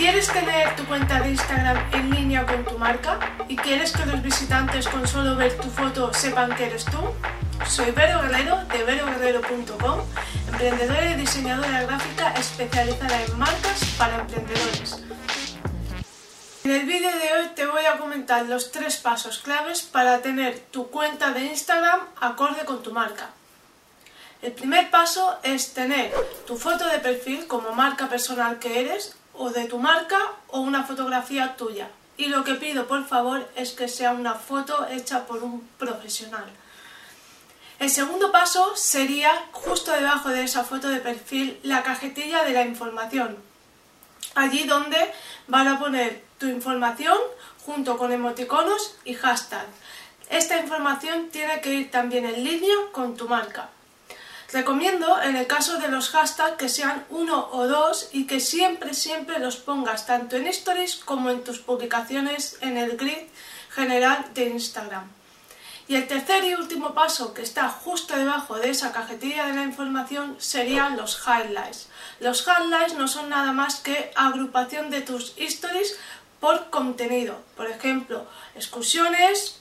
¿Quieres tener tu cuenta de Instagram en línea con tu marca? ¿Y quieres que los visitantes con solo ver tu foto sepan que eres tú? Soy Vero Guerrero de veroguerrero.com, emprendedora y diseñadora gráfica especializada en marcas para emprendedores. En el vídeo de hoy te voy a comentar los tres pasos claves para tener tu cuenta de Instagram acorde con tu marca. El primer paso es tener tu foto de perfil como marca personal que eres o de tu marca o una fotografía tuya. Y lo que pido por favor es que sea una foto hecha por un profesional. El segundo paso sería justo debajo de esa foto de perfil la cajetilla de la información. Allí donde van a poner tu información junto con emoticonos y hashtag. Esta información tiene que ir también en línea con tu marca. Recomiendo en el caso de los hashtags que sean uno o dos y que siempre, siempre los pongas tanto en stories como en tus publicaciones en el grid general de Instagram. Y el tercer y último paso que está justo debajo de esa cajetilla de la información serían los highlights. Los highlights no son nada más que agrupación de tus stories por contenido. Por ejemplo, excursiones,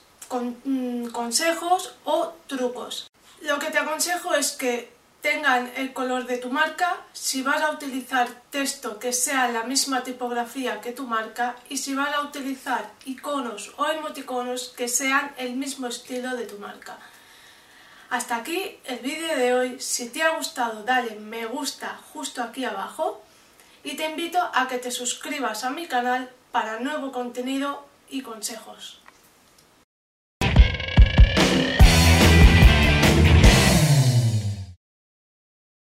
mm, consejos o trucos. Lo que te aconsejo es que tengan el color de tu marca, si vas a utilizar texto que sea la misma tipografía que tu marca y si vas a utilizar iconos o emoticonos que sean el mismo estilo de tu marca. Hasta aquí el vídeo de hoy. Si te ha gustado dale me gusta justo aquí abajo y te invito a que te suscribas a mi canal para nuevo contenido y consejos.